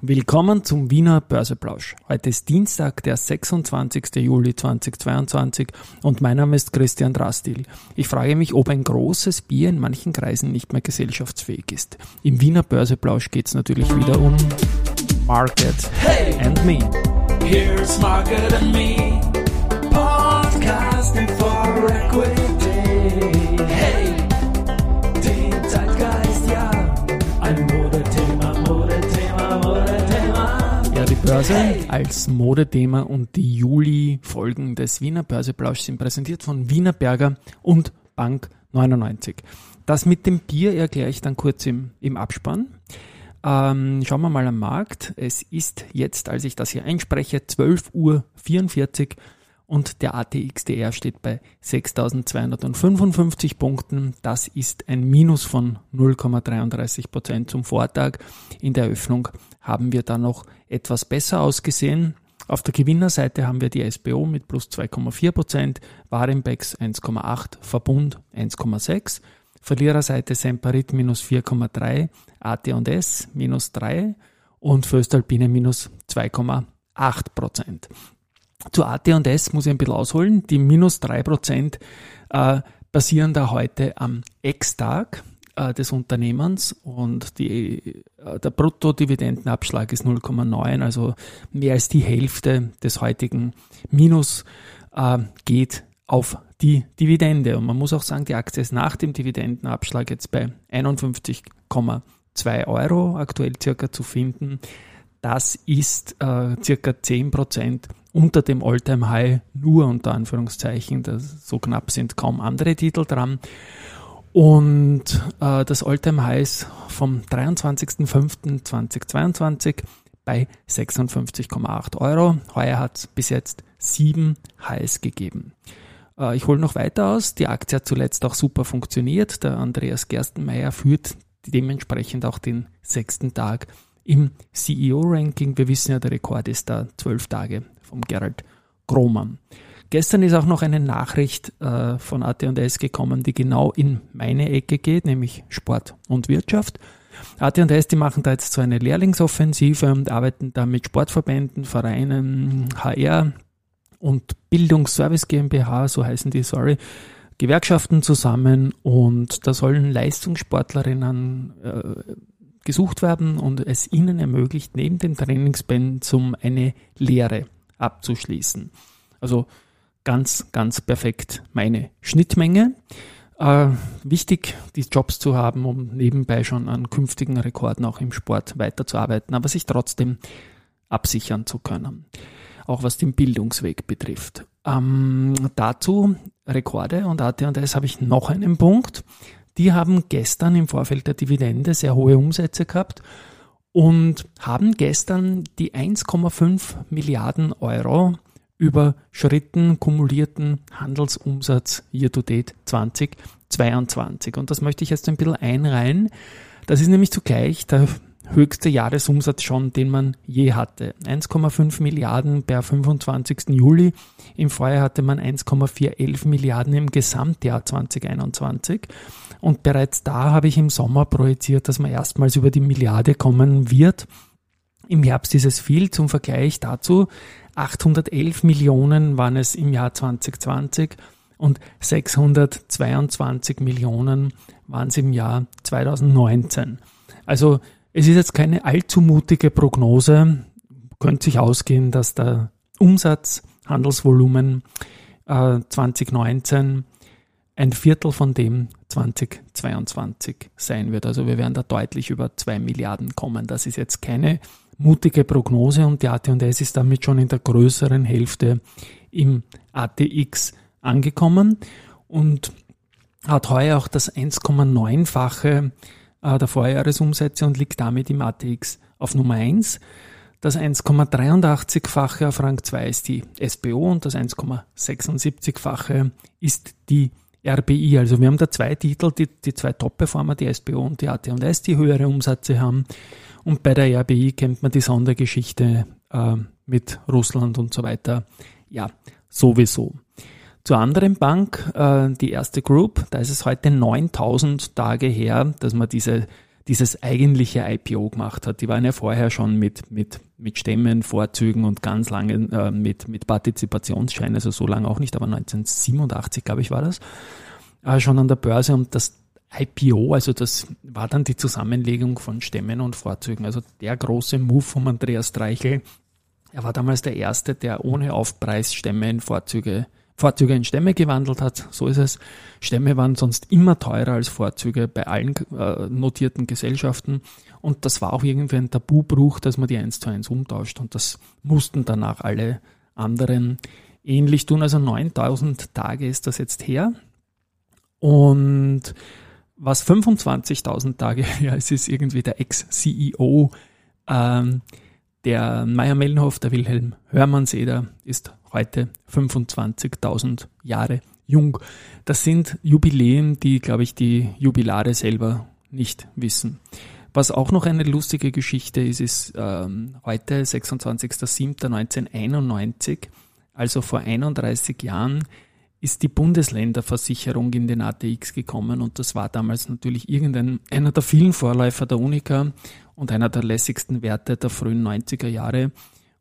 Willkommen zum Wiener Börseplausch. Heute ist Dienstag, der 26. Juli 2022 und mein Name ist Christian Drastil. Ich frage mich, ob ein großes Bier in manchen Kreisen nicht mehr gesellschaftsfähig ist. Im Wiener Börseplausch geht es natürlich wieder um Market hey, and Me. Here's Market and Me. Börse als Modethema und die Juli-Folgen des Wiener Börseplausch sind präsentiert von Wiener Berger und Bank 99. Das mit dem Bier erkläre ich dann kurz im, im Abspann. Ähm, schauen wir mal am Markt. Es ist jetzt, als ich das hier einspreche, 12.44 Uhr und der ATXDR steht bei 6.255 Punkten. Das ist ein Minus von 0,33 Prozent zum Vortag. In der Eröffnung haben wir da noch etwas besser ausgesehen. Auf der Gewinnerseite haben wir die SBO mit plus 2,4 Prozent, Warenbex 1,8, Verbund 1,6, Verliererseite Semperit minus 4,3, AT&S minus 3 und Föstalpine minus 2,8 Prozent. Zu AT&S muss ich ein bisschen ausholen. Die minus 3 Prozent äh, basieren da heute am Ex-Tag äh, des Unternehmens und die, äh, der Bruttodividendenabschlag ist 0,9, also mehr als die Hälfte des heutigen Minus äh, geht auf die Dividende. Und man muss auch sagen, die Aktie ist nach dem Dividendenabschlag jetzt bei 51,2 Euro aktuell circa zu finden. Das ist äh, circa 10 Prozent unter dem Alltime high nur unter Anführungszeichen. Das, so knapp sind kaum andere Titel dran. Und äh, das Alltime high ist vom 23.05.2022 bei 56,8 Euro. Heuer hat es bis jetzt sieben Highs gegeben. Äh, ich hole noch weiter aus. Die Aktie hat zuletzt auch super funktioniert. Der Andreas Gerstenmeier führt dementsprechend auch den sechsten Tag im CEO-Ranking. Wir wissen ja, der Rekord ist da zwölf Tage vom Gerald Grohmann. Gestern ist auch noch eine Nachricht äh, von AT&S gekommen, die genau in meine Ecke geht, nämlich Sport und Wirtschaft. AT&S, die machen da jetzt so eine Lehrlingsoffensive und arbeiten da mit Sportverbänden, Vereinen, HR und Bildungsservice GmbH, so heißen die, sorry, Gewerkschaften zusammen und da sollen Leistungssportlerinnen äh, gesucht werden und es ihnen ermöglicht, neben dem Trainingspensum eine Lehre abzuschließen. Also ganz, ganz perfekt meine Schnittmenge. Äh, wichtig, die Jobs zu haben, um nebenbei schon an künftigen Rekorden auch im Sport weiterzuarbeiten, aber sich trotzdem absichern zu können. Auch was den Bildungsweg betrifft. Ähm, dazu Rekorde und AT&S habe ich noch einen Punkt. Die haben gestern im Vorfeld der Dividende sehr hohe Umsätze gehabt und haben gestern die 1,5 Milliarden Euro überschritten, kumulierten Handelsumsatz year to date 2022. Und das möchte ich jetzt ein bisschen einreihen. Das ist nämlich zugleich der höchste Jahresumsatz schon, den man je hatte. 1,5 Milliarden per 25. Juli. Im Vorjahr hatte man 1,411 Milliarden im Gesamtjahr 2021. Und bereits da habe ich im Sommer projiziert, dass man erstmals über die Milliarde kommen wird. Im Herbst ist es viel. Zum Vergleich dazu 811 Millionen waren es im Jahr 2020 und 622 Millionen waren es im Jahr 2019. Also es ist jetzt keine allzu mutige Prognose. Könnte sich ausgehen, dass der Umsatz, Handelsvolumen äh, 2019 ein Viertel von dem 2022 sein wird. Also wir werden da deutlich über zwei Milliarden kommen. Das ist jetzt keine mutige Prognose und die AT&S ist damit schon in der größeren Hälfte im ATX angekommen und hat heuer auch das 1,9-fache äh, der Vorjahresumsätze und liegt damit im ATX auf Nummer 1. Das 1,83-fache auf Rang 2 ist die SBO und das 1,76-fache ist die RBI. Also wir haben da zwei Titel, die, die zwei Top-Performer, die SBO und die AT&S, die höhere Umsätze haben. Und bei der RBI kennt man die Sondergeschichte äh, mit Russland und so weiter. Ja, sowieso. Zur anderen Bank, äh, die erste Group, da ist es heute 9000 Tage her, dass wir diese, dieses eigentliche IPO gemacht hat. Die waren ja vorher schon mit, mit, mit Stämmen, Vorzügen und ganz lange äh, mit, mit Partizipationsscheinen, also so lange auch nicht, aber 1987, glaube ich, war das, äh, schon an der Börse und das IPO, also das war dann die Zusammenlegung von Stämmen und Vorzügen. Also der große Move von Andreas Streichel. Er war damals der Erste, der ohne Aufpreis Stämme in Vorzüge Vorzüge in Stämme gewandelt hat. So ist es. Stämme waren sonst immer teurer als Vorzüge bei allen äh, notierten Gesellschaften. Und das war auch irgendwie ein Tabubruch, dass man die eins zu eins umtauscht. Und das mussten danach alle anderen ähnlich tun. Also 9000 Tage ist das jetzt her. Und was 25.000 Tage her ist, ist irgendwie der Ex-CEO ähm, der Meier Mellenhof, der Wilhelm Hörmannseder, ist heute 25.000 Jahre jung. Das sind Jubiläen, die, glaube ich, die Jubilare selber nicht wissen. Was auch noch eine lustige Geschichte ist, ist ähm, heute, 26.07.1991, also vor 31 Jahren, ist die Bundesländerversicherung in den ATX gekommen und das war damals natürlich irgendein einer der vielen Vorläufer der Unica und einer der lässigsten Werte der frühen 90er Jahre.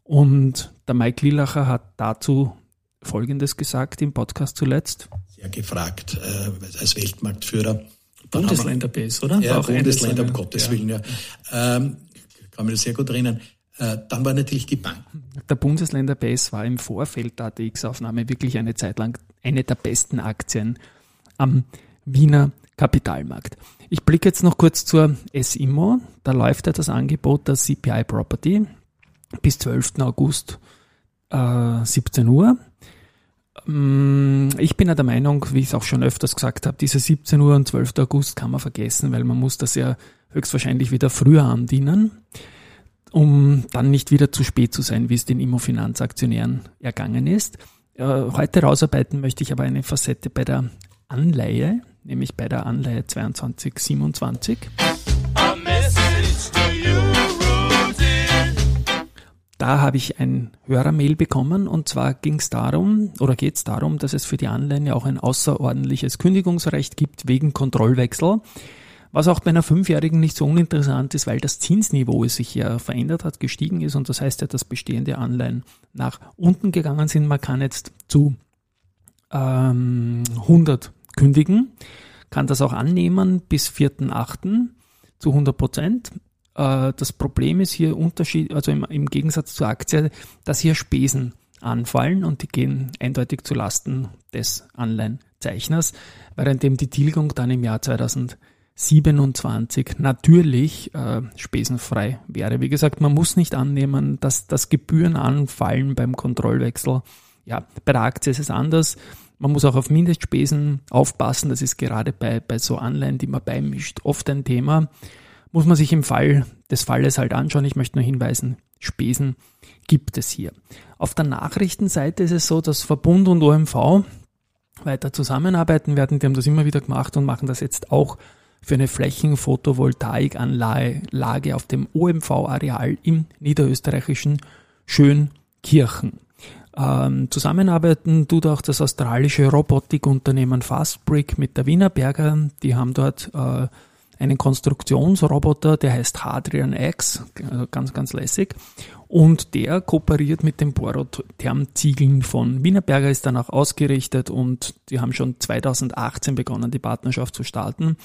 Und der Mike Lillacher hat dazu Folgendes gesagt im Podcast zuletzt. Sehr gefragt äh, als Weltmarktführer. Bundesländer-Base, oder? Ja, Bundesländer, um Gottes ja. Willen, ja. Ähm, kann das sehr gut erinnern. Äh, dann war natürlich die Bank. Der Bundesländer-Base war im Vorfeld der ATX-Aufnahme wirklich eine Zeit lang eine der besten Aktien am Wiener Kapitalmarkt. Ich blicke jetzt noch kurz zur SIMO. Da läuft ja das Angebot der CPI Property bis 12. August äh, 17 Uhr. Mm, ich bin ja der Meinung, wie ich es auch schon öfters gesagt habe, diese 17 Uhr und 12. August kann man vergessen, weil man muss das ja höchstwahrscheinlich wieder früher andienen um dann nicht wieder zu spät zu sein, wie es den Immofinanzaktionären ergangen ist. Äh, heute rausarbeiten möchte ich aber eine Facette bei der Anleihe, nämlich bei der Anleihe 2227. Da habe ich ein Hörermail bekommen und zwar ging es darum oder geht es darum, dass es für die Anleihen ja auch ein außerordentliches Kündigungsrecht gibt wegen Kontrollwechsel. Was auch bei einer Fünfjährigen nicht so uninteressant ist, weil das Zinsniveau sich ja verändert hat, gestiegen ist und das heißt ja, dass bestehende Anleihen nach unten gegangen sind. Man kann jetzt zu ähm, 100 kündigen, kann das auch annehmen bis 4.8. zu 100 Prozent. Äh, das Problem ist hier Unterschied, also im, im Gegensatz zur Aktie, dass hier Spesen anfallen und die gehen eindeutig zu Lasten des Anleihenzeichners, währenddem die Tilgung dann im Jahr 2000 27 natürlich äh, spesenfrei wäre. Wie gesagt, man muss nicht annehmen, dass, dass Gebühren anfallen beim Kontrollwechsel. Ja, bei der Aktie ist es anders. Man muss auch auf Mindestspesen aufpassen. Das ist gerade bei, bei so Anleihen, die man beimischt, oft ein Thema. Muss man sich im Fall des Falles halt anschauen. Ich möchte nur hinweisen, Spesen gibt es hier. Auf der Nachrichtenseite ist es so, dass Verbund und OMV weiter zusammenarbeiten werden. Die haben das immer wieder gemacht und machen das jetzt auch für eine Flächenphotovoltaikanlage auf dem OMV-Areal im niederösterreichischen Schönkirchen. Ähm, zusammenarbeiten tut auch das australische Robotikunternehmen Fastbrick mit der Wienerberger. Die haben dort äh, einen Konstruktionsroboter, der heißt Hadrian X, also ganz, ganz lässig. Und der kooperiert mit den Borotherm-Ziegeln von Wienerberger, ist danach ausgerichtet und die haben schon 2018 begonnen, die Partnerschaft zu starten.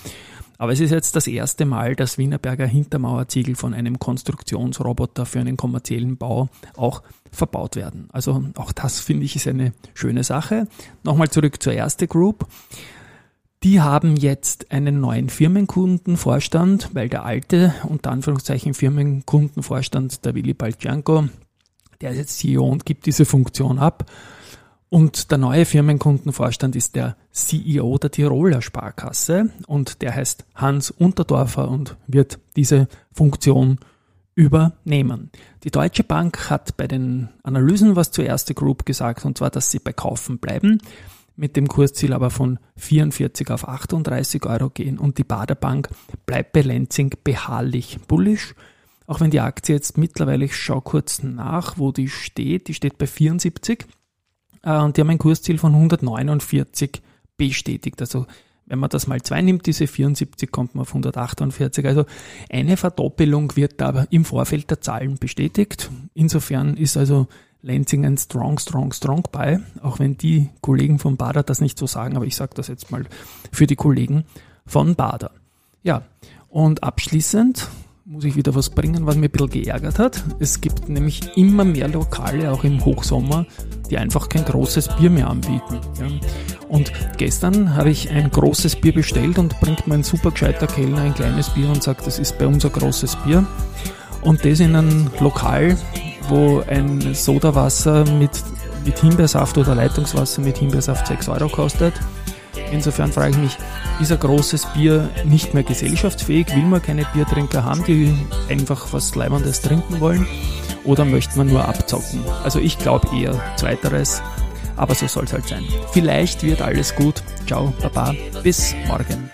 Aber es ist jetzt das erste Mal, dass Wienerberger Hintermauerziegel von einem Konstruktionsroboter für einen kommerziellen Bau auch verbaut werden. Also auch das finde ich ist eine schöne Sache. Nochmal zurück zur erste Group. Die haben jetzt einen neuen Firmenkundenvorstand, weil der alte, unter Anführungszeichen, Firmenkundenvorstand, der Willi Balcianco, der ist jetzt CEO und gibt diese Funktion ab. Und der neue Firmenkundenvorstand ist der CEO der Tiroler Sparkasse und der heißt Hans Unterdorfer und wird diese Funktion übernehmen. Die Deutsche Bank hat bei den Analysen was zur erste Group gesagt und zwar, dass sie bei Kaufen bleiben, mit dem Kursziel aber von 44 auf 38 Euro gehen und die Baderbank bleibt bei Lenzing beharrlich bullisch. Auch wenn die Aktie jetzt mittlerweile, ich schaue kurz nach, wo die steht, die steht bei 74 äh, und die haben ein Kursziel von 149 bestätigt. Also Wenn man das mal zwei nimmt, diese 74, kommt man auf 148. Also eine Verdoppelung wird da im Vorfeld der Zahlen bestätigt. Insofern ist also Lansing ein strong, strong, strong buy, auch wenn die Kollegen von Bader das nicht so sagen, aber ich sage das jetzt mal für die Kollegen von Bader. Ja, und abschließend muss ich wieder was bringen, was mir ein bisschen geärgert hat. Es gibt nämlich immer mehr Lokale, auch im Hochsommer, die einfach kein großes Bier mehr anbieten. Ja. Und gestern habe ich ein großes Bier bestellt und bringt mein super gescheiter Kellner ein kleines Bier und sagt, das ist bei uns ein großes Bier. Und das in einem Lokal, wo ein Sodawasser mit, mit Himbeersaft oder Leitungswasser mit Himbeersaft 6 Euro kostet. Insofern frage ich mich, ist ein großes Bier nicht mehr gesellschaftsfähig? Will man keine Biertrinker haben, die einfach was Leibendes trinken wollen? Oder möchte man nur abzocken? Also ich glaube eher zweiteres, aber so soll es halt sein. Vielleicht wird alles gut. Ciao, Baba, bis morgen.